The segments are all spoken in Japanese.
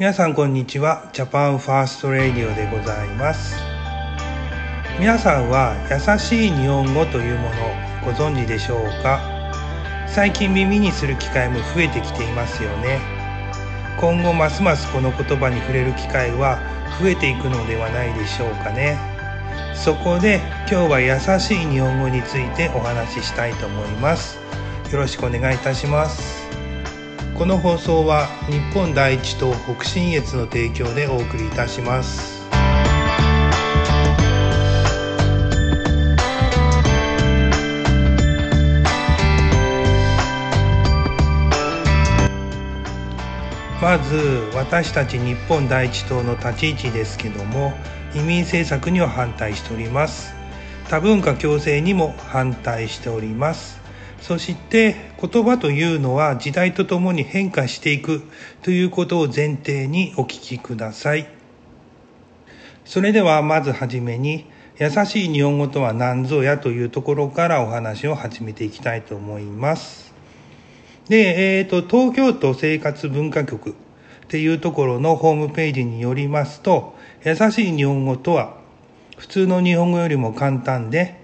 皆さんこんにちは。ジャパンファーストレディオでございます。皆さんは優しい日本語というものをご存知でしょうか？最近耳にする機会も増えてきていますよね。今後ますますこの言葉に触れる機会は増えていくのではないでしょうかね。そこで今日は優しい日本語についてお話ししたいと思います。よろしくお願いいたします。この放送は日本第一と北信越の提供でお送りいたします。まず私たち日本第一党の立ち位置ですけども移民政策には反対しております。多文化共生にも反対しております。そして言葉というのは時代とともに変化していくということを前提にお聞きください。それではまずはじめに優しい日本語とは何ぞやというところからお話を始めていきたいと思います。で、えっ、ー、と、東京都生活文化局っていうところのホームページによりますと、優しい日本語とは普通の日本語よりも簡単で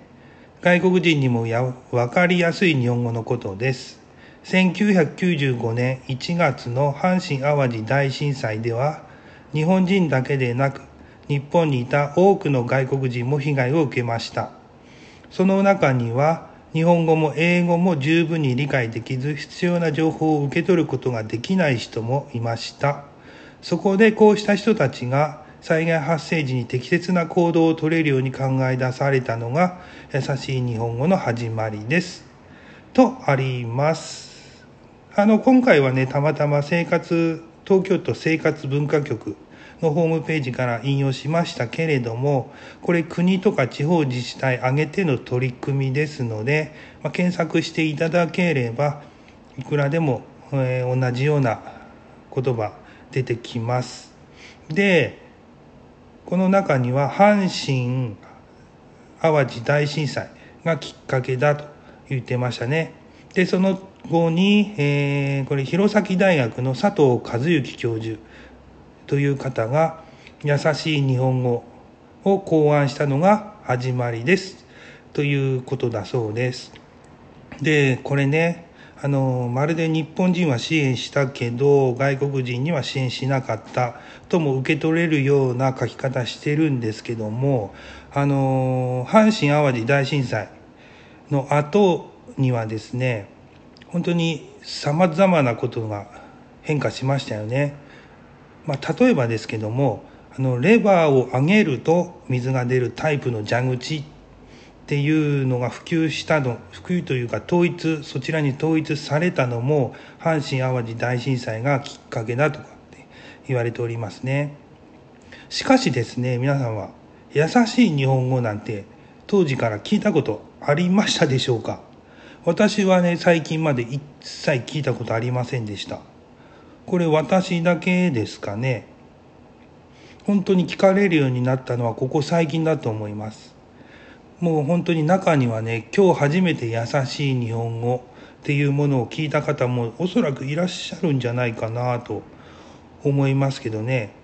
外国人にもや分かりやすい日本語のことです。1995年1月の阪神淡路大震災では、日本人だけでなく、日本にいた多くの外国人も被害を受けました。その中には、日本語も英語も十分に理解できず、必要な情報を受け取ることができない人もいました。そこでこうした人たちが災害発生時に適切な行動をとれるように考え出されたのが優しい日本語の始まりです。とあります。あの、今回はね、たまたま生活、東京都生活文化局のホームページから引用しましたけれども、これ国とか地方自治体挙げての取り組みですので、まあ、検索していただければ、いくらでも、えー、同じような言葉出てきます。で、この中には阪神・淡路大震災がきっかけだと言ってましたね。で、その後に、えー、これ弘前大学の佐藤和幸教授という方が優しい日本語を考案したのが始まりですということだそうです。で、これね、あの、まるで日本人は支援したけど、外国人には支援しなかったとも受け取れるような書き方してるんですけども、あの、阪神淡路大震災の後にはですね、本当に様々なことが変化しましたよね。まあ、例えばですけども、あの、レバーを上げると水が出るタイプの蛇口っていうのが普及したの普及というか統一そちらに統一されたのも阪神・淡路大震災がきっかけだとかって言われておりますね。しかしですね皆さんは優しい日本語なんて当時から聞いたことありましたでしょうか？私はね最近まで一切聞いたことありませんでした。これ私だけですかね？本当に聞かれるようになったのはここ最近だと思います。もう本当に中にはね今日初めて優しい日本語っていうものを聞いた方もおそらくいらっしゃるんじゃないかなと思いますけどね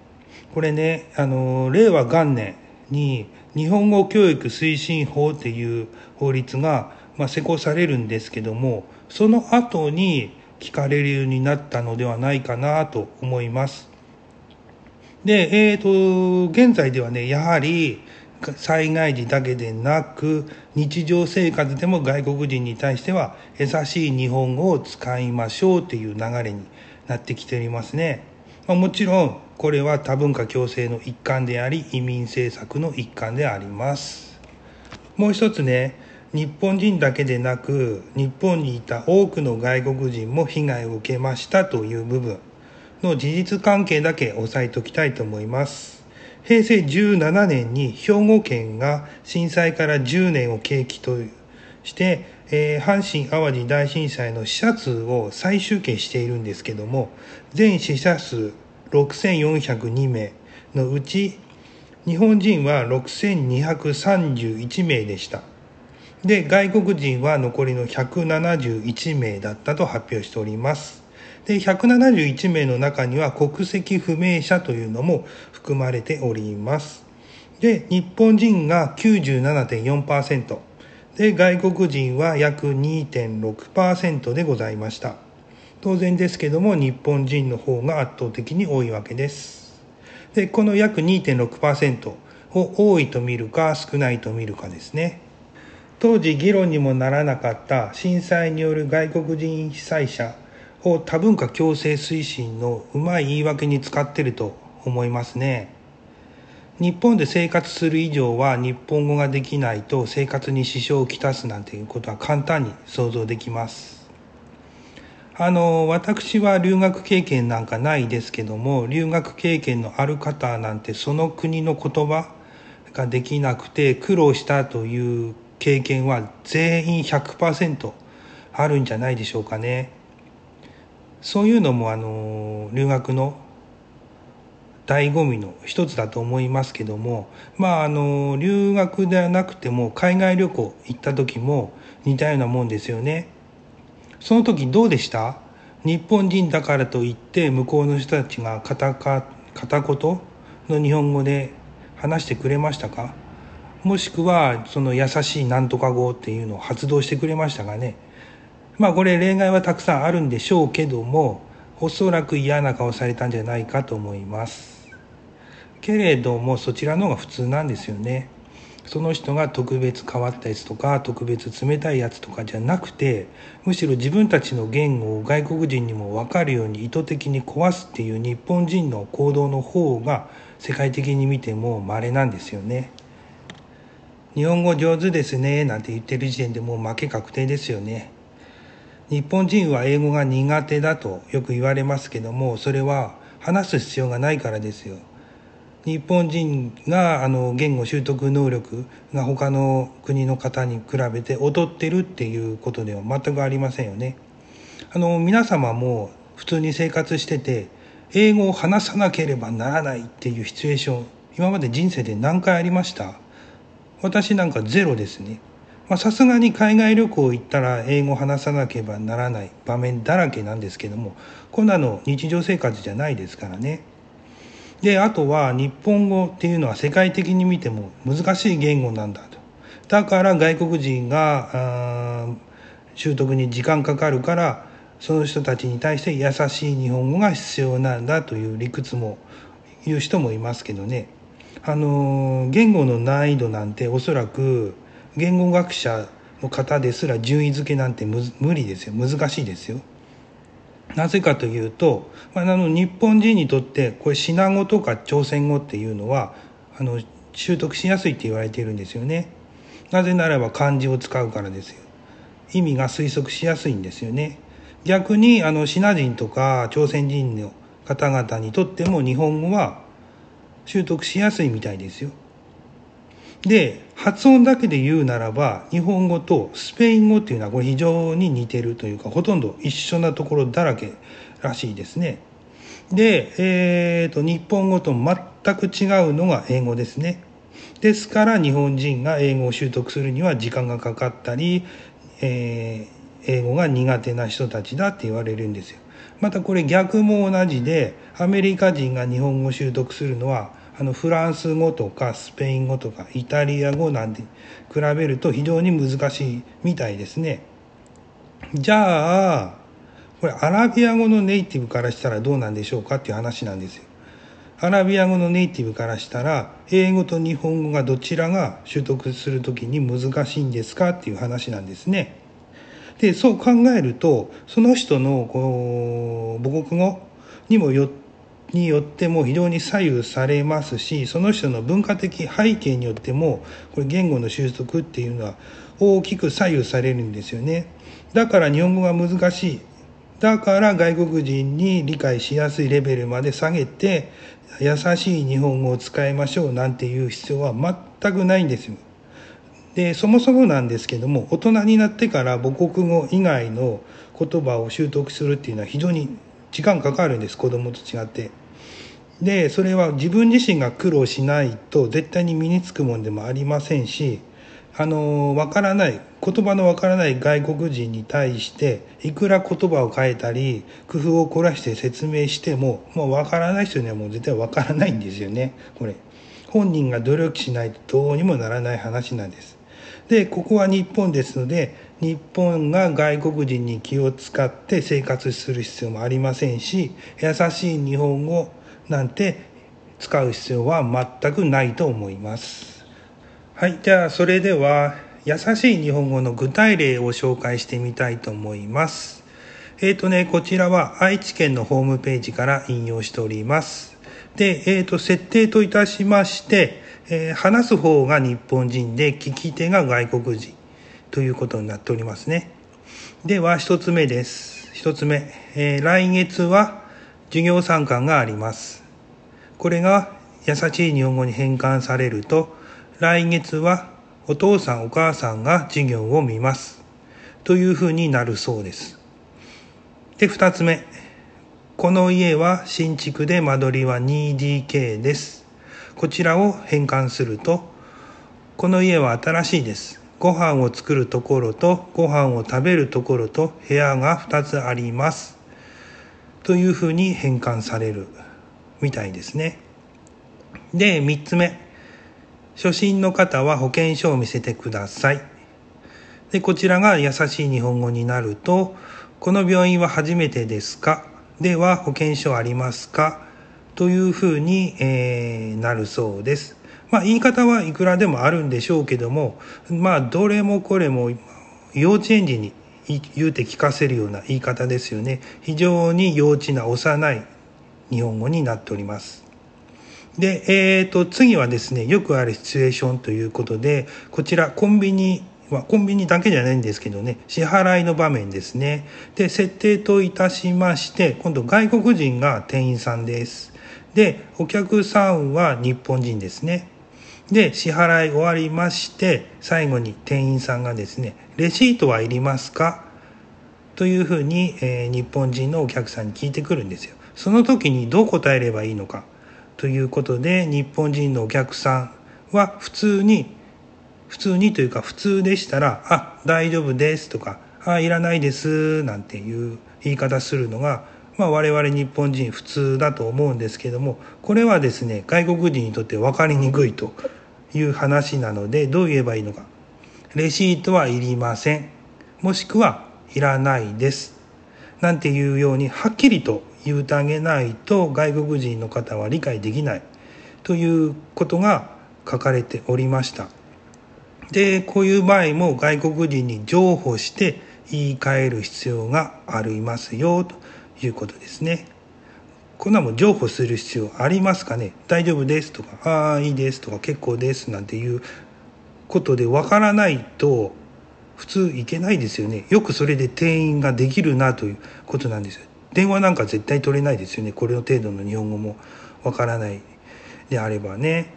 これねあの令和元年に日本語教育推進法っていう法律が、まあ、施行されるんですけどもその後に聞かれるようになったのではないかなと思います。で、えっ、ー、と、現在ではね、やはり、災害時だけでなく日常生活でも外国人に対しては優しい日本語を使いましょうという流れになってきておりますね。まあ、もちろんこれは多文化共生の一環であり移民政策の一環であります。もう一つね、日本人だけでなく日本にいた多くの外国人も被害を受けましたという部分の事実関係だけ押さえておきたいと思います。平成17年に兵庫県が震災から10年を契機として、えー、阪神・淡路大震災の死者数を再集計しているんですけども、全死者数6402名のうち、日本人は6231名でした。で、外国人は残りの171名だったと発表しております。で171名の中には国籍不明者というのも含まれております。で日本人が97.4%で外国人は約2.6%でございました。当然ですけども日本人の方が圧倒的に多いわけです。でこの約2.6%を多いと見るか少ないと見るかですね。当時議論にもならなかった震災による外国人被災者を多文化共生推進のうまい言い訳に使ってると思いますね日本で生活する以上は日本語ができないと生活に支障をきたすなんていうことは簡単に想像できますあの私は留学経験なんかないですけども留学経験のある方なんてその国の言葉ができなくて苦労したという経験は全員100%あるんじゃないでしょうかね。そういうのもあの留学の醍醐味の一つだと思いますけどもまああの留学ではなくても海外旅行行った時も似たようなもんですよね。その時どうでした？日本人だからといって向こうの人たちが片か片言の日本語で話してくれましたか？もしくはその優しいなんとか語っていうのを発動してくれましたかね？まあこれ例外はたくさんあるんでしょうけどもおそらく嫌な顔されたんじゃないかと思いますけれどもそちらの方が普通なんですよねその人が特別変わったやつとか特別冷たいやつとかじゃなくてむしろ自分たちの言語を外国人にも分かるように意図的に壊すっていう日本人の行動の方が世界的に見ても稀なんですよね。日本語上手ですねなんて言ってる時点でもう負け確定ですよね。日本人は英語が苦手だとよく言われますけどもそれは話す必要がないからですよ。日本人があの言語習得能力が他の国の方に比べて劣ってるっていうことでは全くありませんよね。あの皆様も普通に生活してて英語を話さなければならないっていうシチュエーション今まで人生で何回ありました？私なんかゼロですねさすがに海外旅行行ったら英語話さなければならない場面だらけなんですけどもこんなの日常生活じゃないですからね。であとは日本語っていうのは世界的に見ても難しい言語なんだと。だから外国人が習得に時間かかるからその人たちに対して優しい日本語が必要なんだという理屈も言う人もいますけどね。あの言語の難易度なんておそらく言語学者の方ですら順位付けなんて無理ですよ難しいですよ。なぜかというと、まあ、あの日本人にとってこれシナ語とか朝鮮語っていうのはあの習得しやすいって言われているんですよね。なぜならば漢字を使うからですよ。意味が推測しやすいんですよね。逆にあのシナ人とか朝鮮人の方々にとっても日本語は習得しやすいみたいですよ。で発音だけで言うならば日本語とスペイン語っていうのはこれ非常に似てるというかほとんど一緒なところだらけらしいですね。で、えーと、日本語と全く違うのが英語ですね。ですから日本人が英語を習得するには時間がかかったり、えー英語が苦手な人たちだって言われるんですよ。またこれ逆も同じでアメリカ人が日本語を習得するのはあのフランス語とかスペイン語とかイタリア語なんて比べると非常に難しいみたいですね。じゃあこれアラビア語のネイティブからしたらどうなんでしょうかっていう話なんですよ。アラビア語のネイティブからしたら英語と日本語がどちらが習得する時に難しいんですかっていう話なんですね。でそう考えるとその人のこう母国語にもよによっても非常に左右されますしその人の文化的背景によってもこれ言語の習得っていうのは大きく左右されるんですよね。だから日本語が難しい。だから外国人に理解しやすいレベルまで下げて優しい日本語を使いましょうなんていう必要は全くないんですよ。でそもそもなんですけども大人になってから母国語以外の言葉を習得するっていうのは非常に時間かかるんです子供と違って。でそれは自分自身が苦労しないと絶対に身につくもんでもありませんしあのわからない言葉のわからない外国人に対していくら言葉を変えたり工夫を凝らして説明してももうわからない人にはもう絶対わからないんですよね。これ。本人が努力しないとどうにもならない話なんです。でここは日本ですので日本が外国人に気を使って生活する必要もありませんし優しい日本語なんて使う必要は全くないと思いますはい、じゃあそれでは優しい日本語の具体例を紹介してみたいと思います。えっ、ー、とね、こちらは愛知県のホームページから引用しております。で、えっ、ー、と、設定といたしまして、えー、話す方が日本人で聞き手が外国人ということになっておりますね。では、一つ目です。一つ目、え来月は授業参観があります。これが優しい日本語に変換されると、来月はお父さんお母さんが授業を見ます。というふうになるそうです。で、二つ目。この家は新築で間取りは 2DK です。こちらを変換すると、この家は新しいです。ご飯を作るところとご飯を食べるところと部屋が2つあります。というふうに変換されるみたいですね。で、3つ目。初心の方は保険証を見せてください。で、こちらが優しい日本語になると、この病院は初めてですか？では保険証ありますか？というふうに、えー、なるそうです。まあ言い方はいくらでもあるんでしょうけども、まあどれもこれも幼稚園児に言うて聞かせるような言い方ですよね。非常に幼稚な幼い日本語になっております。で、えっ、ー、と、次はですね、よくあるシチュエーションということで、こちら、コンビニは、コンビニだけじゃないんですけどね、支払いの場面ですね。で、設定といたしまして、今度外国人が店員さんです。で、お客さんは日本人ですね。で、支払い終わりまして、最後に店員さんがですね、レシートはいりますか？というふうに、えー、日本人のお客さんに聞いてくるんですよ。その時にどう答えればいいのか？ということで日本人のお客さんは普通に普通にというか普通でしたら「あ大丈夫です」とか「あいらないです」なんていう言い方するのが、まあ、我々日本人普通だと思うんですけどもこれはですね外国人にとって分かりにくいという話なのでどう言えばいいのか？レシートはいりません。もしくはいらないです。なんていうようにはっきりと言うてあげないと外国人の方は理解できないということが書かれておりました。で、こういう場合も外国人に譲歩して言い換える必要がありますよということですね。こんなもん譲歩する必要ありますかね？大丈夫ですとか、ああ、いいですとか、結構ですなんていうことでわからないと普通いけないですよね。よくそれで店員ができるなということなんですよ。電話なんか絶対取れないですよね。これの程度の日本語もわからない。であればね。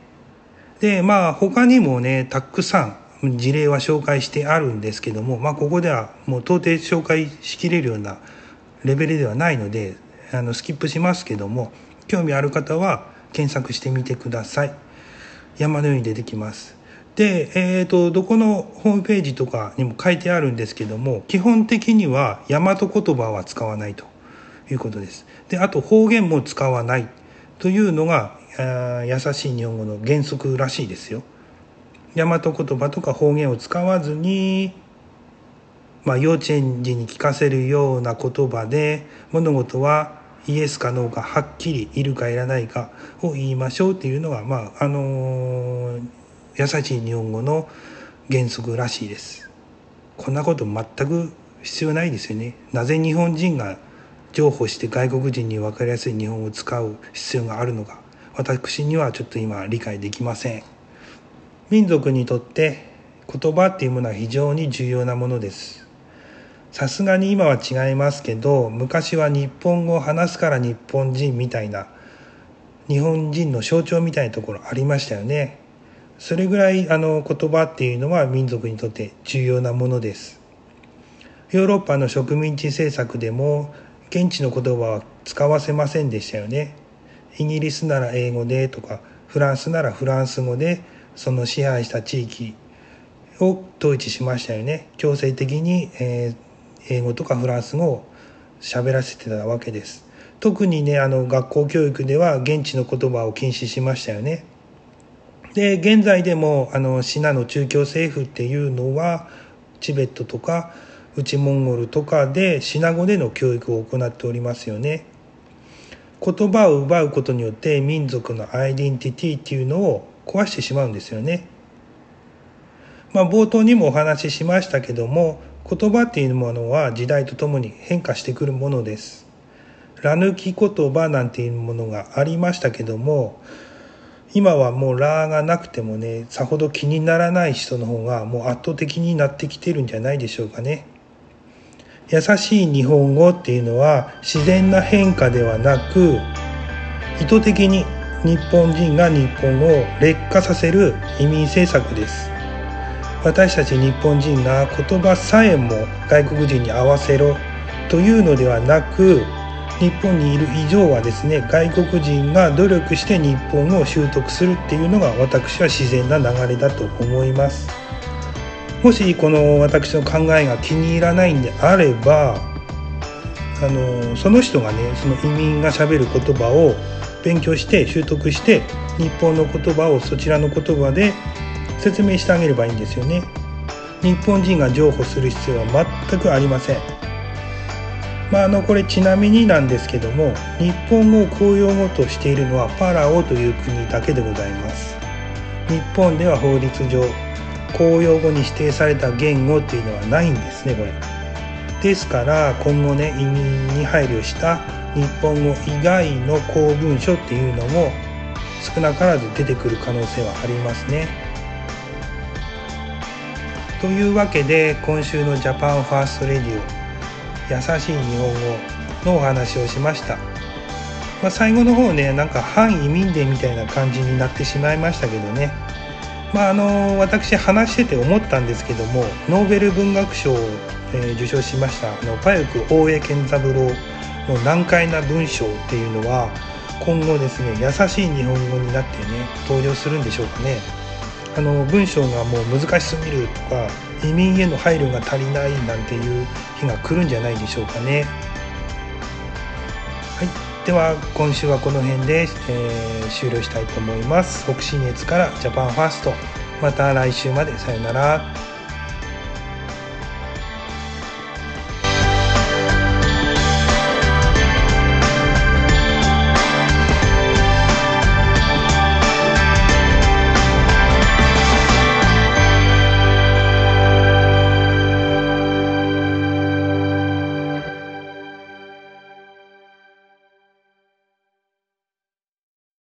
でまあ他にもねたくさん事例は紹介してあるんですけどもまあここではもう到底紹介しきれるようなレベルではないのであのスキップしますけども興味ある方は検索してみてください。山のように出てきます。で、えーと、どこのホームページとかにも書いてあるんですけども基本的には大和言葉は使わないと。いうことです。で、あと方言も使わないというのが、優しい日本語の原則らしいですよ。大和言葉とか方言を使わずに、まあ、幼稚園児に聞かせるような言葉で物事はイエスかノーかはっきりいるかいらないかを言いましょうっていうのが、まああのー、優しい日本語の原則らしいです。こんなこと全く必要ないですよね。なぜ日本人が譲歩して外国人に分かりやすい日本語を使う必要があるのか私にはちょっと今理解できません。民族にとって言葉っていうものは非常に重要なものです。さすがに今は違いますけど昔は日本語を話すから日本人みたいな日本人の象徴みたいなところありましたよね。それぐらいあの言葉っていうのは民族にとって重要なものです。ヨーロッパの植民地政策でも現地の言葉は使わせませんでしたよね。イギリスなら英語でとかフランスならフランス語でその支配した地域を統一しましたよね。強制的に、えー、英語とかフランス語を喋らせてたわけです。特にねあの学校教育では現地の言葉を禁止しましたよね。で現在でもあのシナの中共政府っていうのはチベットとか内モンゴルとかでシナ語での教育を行っておりますよね言葉を奪うことによって民族のアイデンティティっていうのを壊してしまうんですよねまあ、冒頭にもお話ししましたけども言葉っていうものは時代とともに変化してくるものです。ラ抜き言葉なんていうものがありましたけども今はもうラーがなくてもねさほど気にならない人の方がもう圧倒的になってきてるんじゃないでしょうかね。優しい日本語っていうのは自然な変化ではなく意図的に日本人が日本を劣化させる移民政策です。私たち日本人が言葉さえも外国人に合わせろというのではなく日本にいる以上はですね外国人が努力して日本を習得するっていうのが私は自然な流れだと思いますもしこの私の考えが気に入らないんであればあのその人がねその移民がしゃべる言葉を勉強して習得して日本の言葉をそちらの言葉で説明してあげればいいんですよね。日本人が譲歩する必要は全くありません。まあ、あのこれちなみになんですけども日本語を公用語としているのはパラオという国だけでございます。日本では法律上公用語に指定された言語っていうのはないんですねこれ。ですから今後ね移民に配慮した日本語以外の公文書っていうのも少なからず出てくる可能性はありますね。というわけで今週のジャパンファーストレディオ優しい日本語のお話をしました、まあ、最後の方ねなんか反移民デモみたいな感じになってしまいましたけどね。まああの私話してて思ったんですけどもノーベル文学賞を、えー、受賞しましたあのパユク大江健三郎の難解な文章っていうのは今後ですね優しい日本語になってね登場するんでしょうかね。あの文章がもう難しすぎるとか移民への配慮が足りないなんていう日が来るんじゃないでしょうかね。はい、では今週はこの辺で、えー、終了したいと思います。北信越からジャパンファーストまた来週までさよなら。